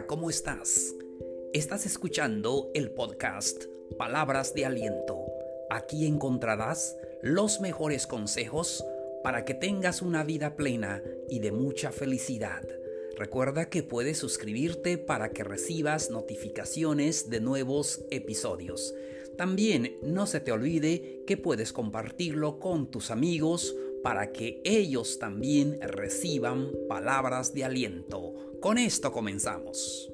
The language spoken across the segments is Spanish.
¿cómo estás? Estás escuchando el podcast Palabras de Aliento. Aquí encontrarás los mejores consejos para que tengas una vida plena y de mucha felicidad. Recuerda que puedes suscribirte para que recibas notificaciones de nuevos episodios. También no se te olvide que puedes compartirlo con tus amigos para que ellos también reciban palabras de aliento. Con esto comenzamos.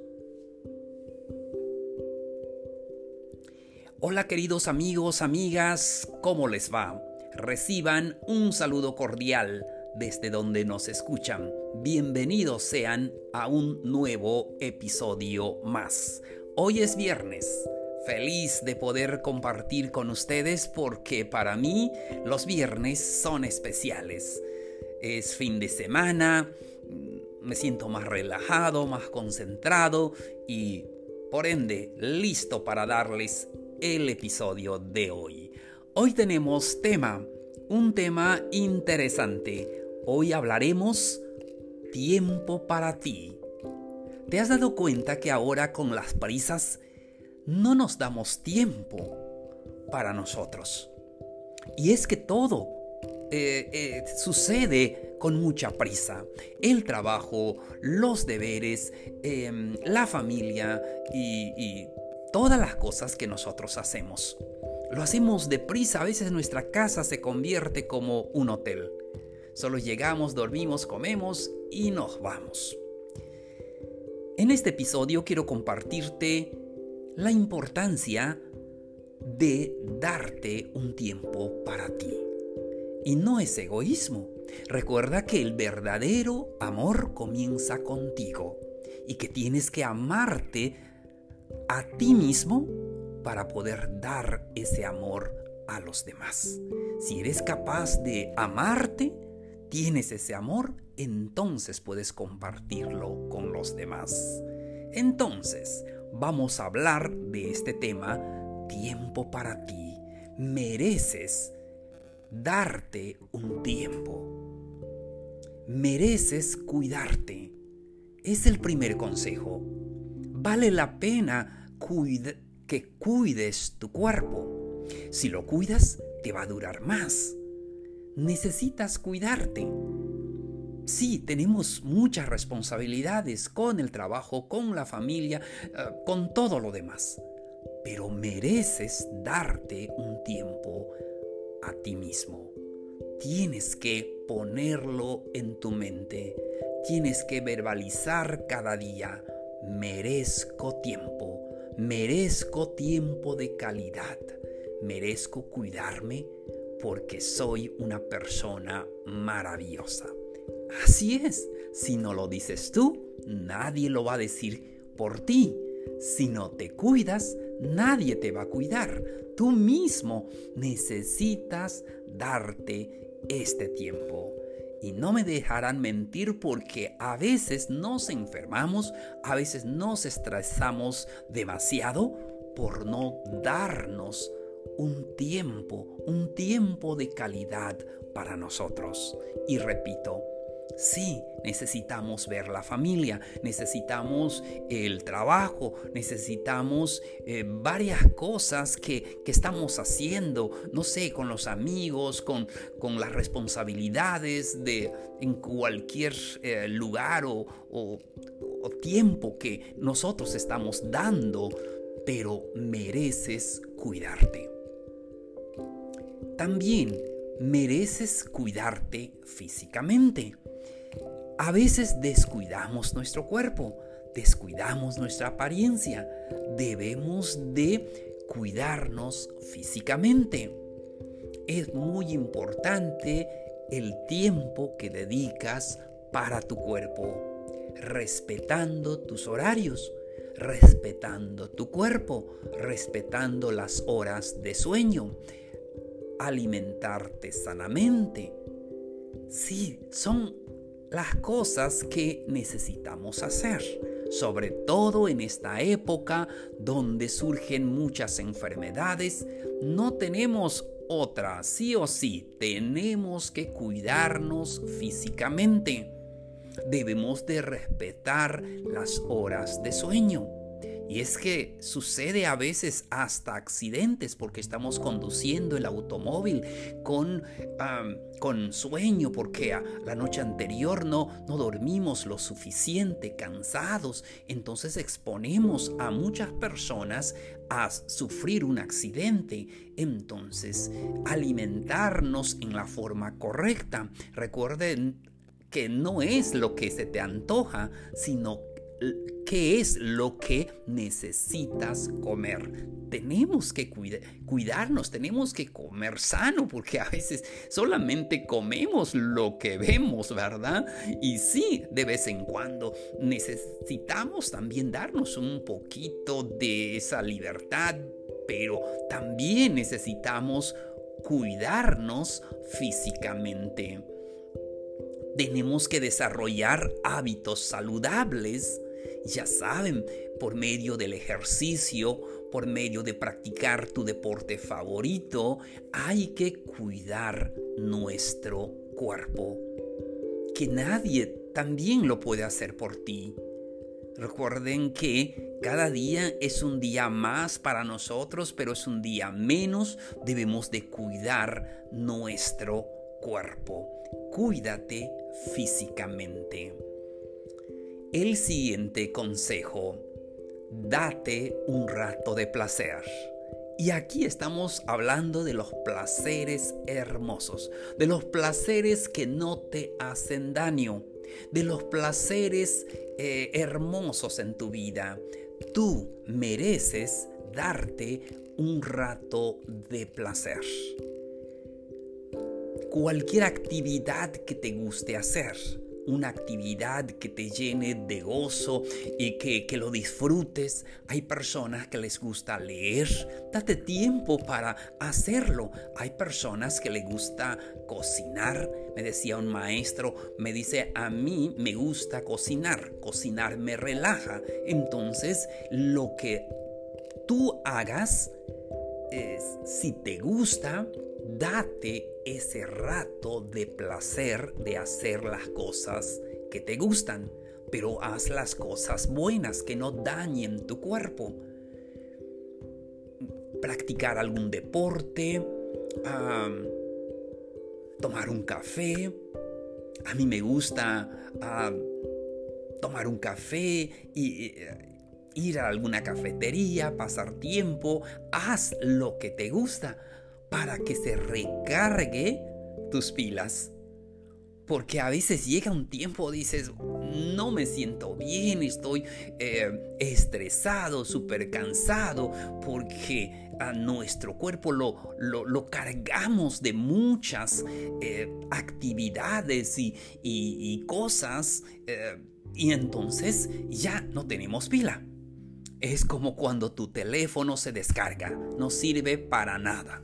Hola queridos amigos, amigas, ¿cómo les va? Reciban un saludo cordial desde donde nos escuchan. Bienvenidos sean a un nuevo episodio más. Hoy es viernes feliz de poder compartir con ustedes porque para mí los viernes son especiales. Es fin de semana, me siento más relajado, más concentrado y por ende listo para darles el episodio de hoy. Hoy tenemos tema, un tema interesante. Hoy hablaremos tiempo para ti. ¿Te has dado cuenta que ahora con las prisas no nos damos tiempo para nosotros. Y es que todo eh, eh, sucede con mucha prisa. El trabajo, los deberes, em, la familia y, y todas las cosas que nosotros hacemos. Lo hacemos deprisa, a veces nuestra casa se convierte como un hotel. Solo llegamos, dormimos, comemos y nos vamos. En este episodio quiero compartirte la importancia de darte un tiempo para ti. Y no es egoísmo. Recuerda que el verdadero amor comienza contigo y que tienes que amarte a ti mismo para poder dar ese amor a los demás. Si eres capaz de amarte, tienes ese amor, entonces puedes compartirlo con los demás. Entonces, vamos a hablar de este tema, tiempo para ti. Mereces darte un tiempo. Mereces cuidarte. Es el primer consejo. Vale la pena que cuides tu cuerpo. Si lo cuidas, te va a durar más. Necesitas cuidarte. Sí, tenemos muchas responsabilidades con el trabajo, con la familia, eh, con todo lo demás. Pero mereces darte un tiempo a ti mismo. Tienes que ponerlo en tu mente. Tienes que verbalizar cada día. Merezco tiempo. Merezco tiempo de calidad. Merezco cuidarme porque soy una persona maravillosa. Así es, si no lo dices tú, nadie lo va a decir por ti. Si no te cuidas, nadie te va a cuidar. Tú mismo necesitas darte este tiempo. Y no me dejarán mentir porque a veces nos enfermamos, a veces nos estresamos demasiado por no darnos un tiempo, un tiempo de calidad para nosotros. Y repito, Sí, necesitamos ver la familia, necesitamos el trabajo, necesitamos eh, varias cosas que, estamos haciendo, no sé, con los amigos, con, las responsabilidades de en cualquier eh, lugar o, o tiempo que nosotros estamos dando, pero mereces cuidarte. También mereces cuidarte físicamente. A veces descuidamos nuestro cuerpo, descuidamos nuestra apariencia. Debemos de cuidarnos físicamente. Es muy importante el tiempo que dedicas para tu cuerpo, respetando tus horarios, respetando tu cuerpo, respetando las horas de sueño, alimentarte sanamente. Sí, son las cosas que necesitamos hacer, sobre todo en esta época donde surgen muchas enfermedades, no tenemos otra, sí o sí, tenemos que cuidarnos físicamente. debemos de respetar las horas de sueño. Y es que sucede a veces hasta accidentes porque estamos conduciendo el automóvil con, con sueño porque la noche anterior no, no dormimos lo suficiente, cansados. Entonces exponemos a muchas personas a sufrir un accidente. Entonces, alimentarnos en la forma correcta. Recuerden que no es lo que se te antoja, sino qué es lo que necesitas comer. Tenemos que cuidarnos, tenemos que comer sano, porque a veces solamente comemos lo que vemos, ¿verdad? Y sí, de vez en cuando necesitamos también darnos un poquito de esa libertad, pero también necesitamos cuidarnos físicamente. Tenemos que desarrollar hábitos saludables ya saben, por medio del ejercicio, por medio de practicar tu deporte favorito, hay que cuidar nuestro cuerpo. Que nadie también lo puede hacer por ti. Recuerden que cada día es un día más para nosotros, pero es un día menos. Debemos de cuidar nuestro cuerpo. Cuídate físicamente. El siguiente consejo, date un rato de placer. Y aquí estamos hablando de los placeres hermosos, de los placeres que no te hacen daño, de los placeres eh, hermosos en tu vida. Tú mereces darte un rato de placer. Cualquier actividad que te guste hacer una actividad que te llene de gozo y que, que lo disfrutes. Hay personas que les gusta leer, date tiempo para hacerlo. Hay personas que les gusta cocinar. Me decía un maestro, me dice, a mí me gusta cocinar, cocinar me relaja. Entonces, lo que tú hagas, es, si te gusta, date ese rato de placer de hacer las cosas que te gustan, pero haz las cosas buenas que no dañen tu cuerpo. Practicar algún deporte, tomar un café. A mí me gusta tomar un café y ir a alguna cafetería, pasar tiempo. Haz lo que te gusta para que se recargue tus pilas. Porque a veces llega un tiempo, dices, no me siento bien, estoy eh, estresado, súper cansado, porque a nuestro cuerpo lo, lo, cargamos de muchas eh, actividades y, cosas, eh, y entonces ya no tenemos pila. Es como cuando tu teléfono se descarga, no sirve para nada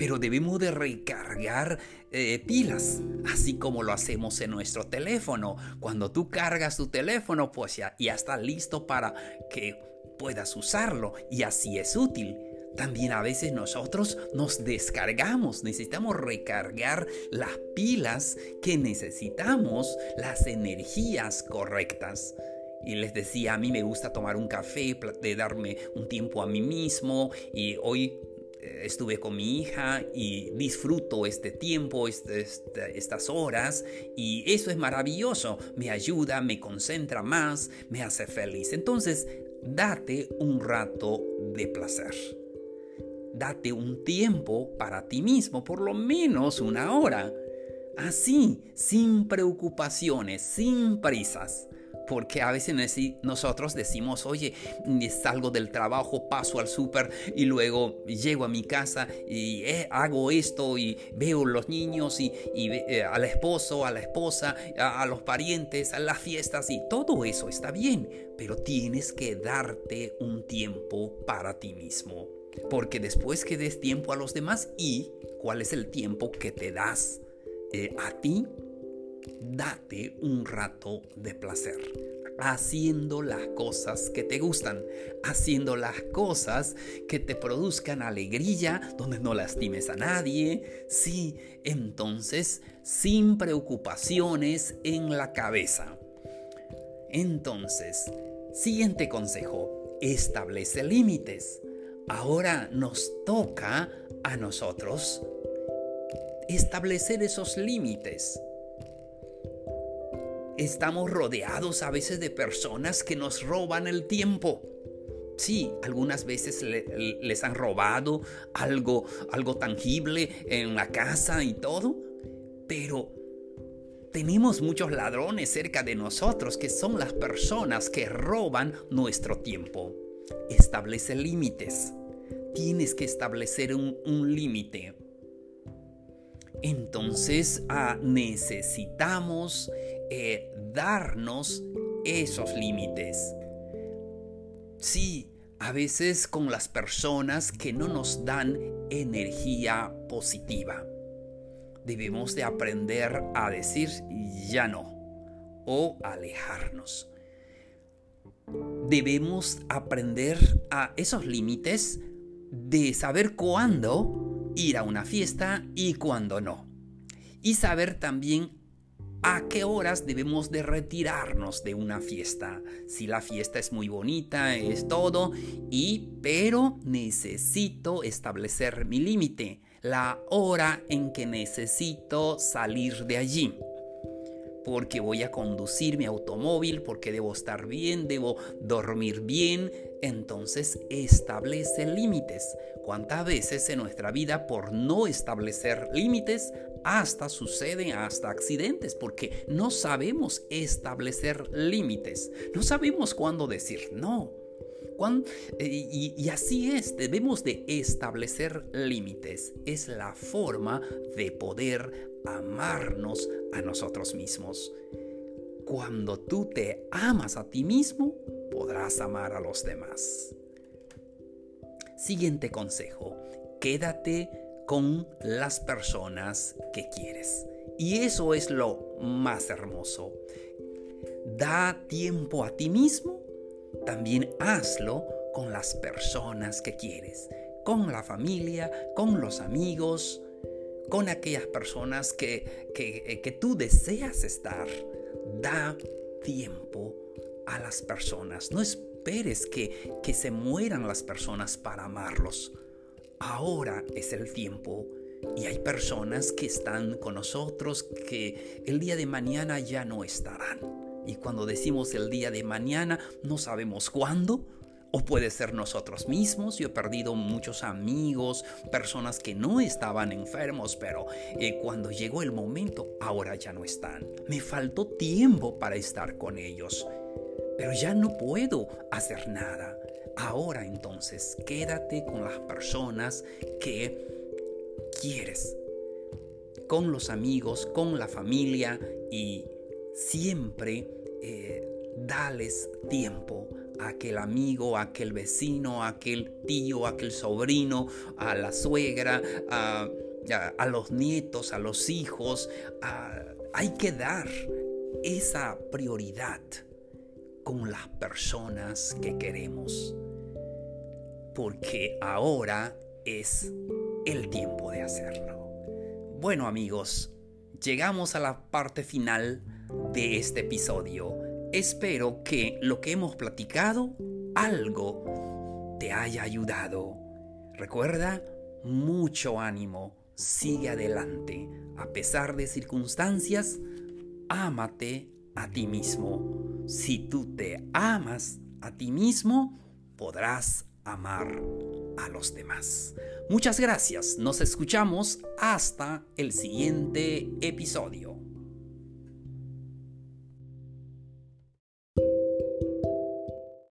pero debemos de recargar eh, pilas, así como lo hacemos en nuestro teléfono. Cuando tú cargas tu teléfono, pues ya, ya está listo para que puedas usarlo y así es útil. También a veces nosotros nos descargamos, necesitamos recargar las pilas que necesitamos, las energías correctas. Y les decía, a mí me gusta tomar un café, de darme un tiempo a mí mismo y hoy estuve con mi hija y disfruto este tiempo, este, este, estas horas y eso es maravilloso, me ayuda, me concentra más, me hace feliz. Entonces, date un rato de placer. Date un tiempo para ti mismo, por lo menos una hora. Así, sin preocupaciones, sin prisas. Porque a veces nosotros decimos, oye, salgo del trabajo, paso al súper y luego llego a mi casa y eh, hago esto y veo los niños y, eh, al esposo, a la esposa, a, los parientes, a las fiestas y todo eso está bien, pero tienes que darte un tiempo para ti mismo. Porque después que des tiempo a los demás y cuál es el tiempo que te das eh, a ti, date un rato de placer. haciendo las cosas que te gustan, haciendo las cosas que te produzcan alegría, donde no lastimes a nadie, sí, entonces sin preocupaciones en la cabeza. Entonces, siguiente consejo, establece límites. Ahora nos toca a nosotros establecer esos límites estamos rodeados a veces de personas que nos roban el tiempo. Sí, algunas veces les han robado algo, algo tangible en la casa y todo, pero tenemos muchos ladrones cerca de nosotros que son las personas que roban nuestro tiempo. Establece límites. Tienes que establecer un, límite. Entonces ah, necesitamos eh, darnos esos límites. Sí, a veces con las personas que no nos dan energía positiva. Debemos de aprender a decir ya no o alejarnos. Debemos aprender a esos límites de saber cuándo ir a una fiesta y cuándo no. Y saber también a qué horas debemos de retirarnos de una fiesta. Si la fiesta es muy bonita, es todo, y pero necesito establecer mi límite, la hora en que necesito salir de allí. Porque voy a conducir mi automóvil, porque debo estar bien, debo dormir bien. Entonces establece límites. ¿Cuántas veces en nuestra vida por no establecer límites hasta suceden hasta accidentes porque no sabemos establecer límites, no sabemos cuándo decir no. Eh, y, y, así es, debemos de establecer límites. Es la forma de poder amarnos a nosotros mismos. Cuando tú te amas a ti mismo, podrás amar a los demás. Siguiente consejo, quédate con las personas que quieres. Y eso es lo más hermoso. Da tiempo a ti mismo, también hazlo con las personas que quieres, con la familia, con los amigos, con aquellas personas que, que, que tú deseas estar. Da tiempo a las personas. No esperes que, que se mueran las personas para amarlos ahora es el tiempo y hay personas que están con nosotros que el día de mañana ya no estarán. Y cuando decimos el día de mañana, no sabemos cuándo. O puede ser nosotros mismos. Yo he perdido muchos amigos, personas que no estaban enfermos, pero eh, cuando llegó el momento, ahora ya no están. Me faltó tiempo para estar con ellos. Pero ya no puedo hacer nada. Ahora entonces quédate con las personas que quieres, con los amigos, con la familia y siempre eh, dales tiempo aquel amigo, aquel vecino, aquel tío, aquel sobrino, a la suegra, a, los nietos, a los hijos. hay que dar esa prioridad con las personas que queremos porque ahora es el tiempo de hacerlo. Bueno amigos, llegamos a la parte final de este episodio. Espero que lo que hemos platicado, algo te haya ayudado. Recuerda, mucho ánimo, sigue adelante. A pesar de circunstancias, ámate a ti mismo. Si tú te amas a ti mismo, podrás amar a los demás. Muchas gracias, nos escuchamos hasta el siguiente episodio.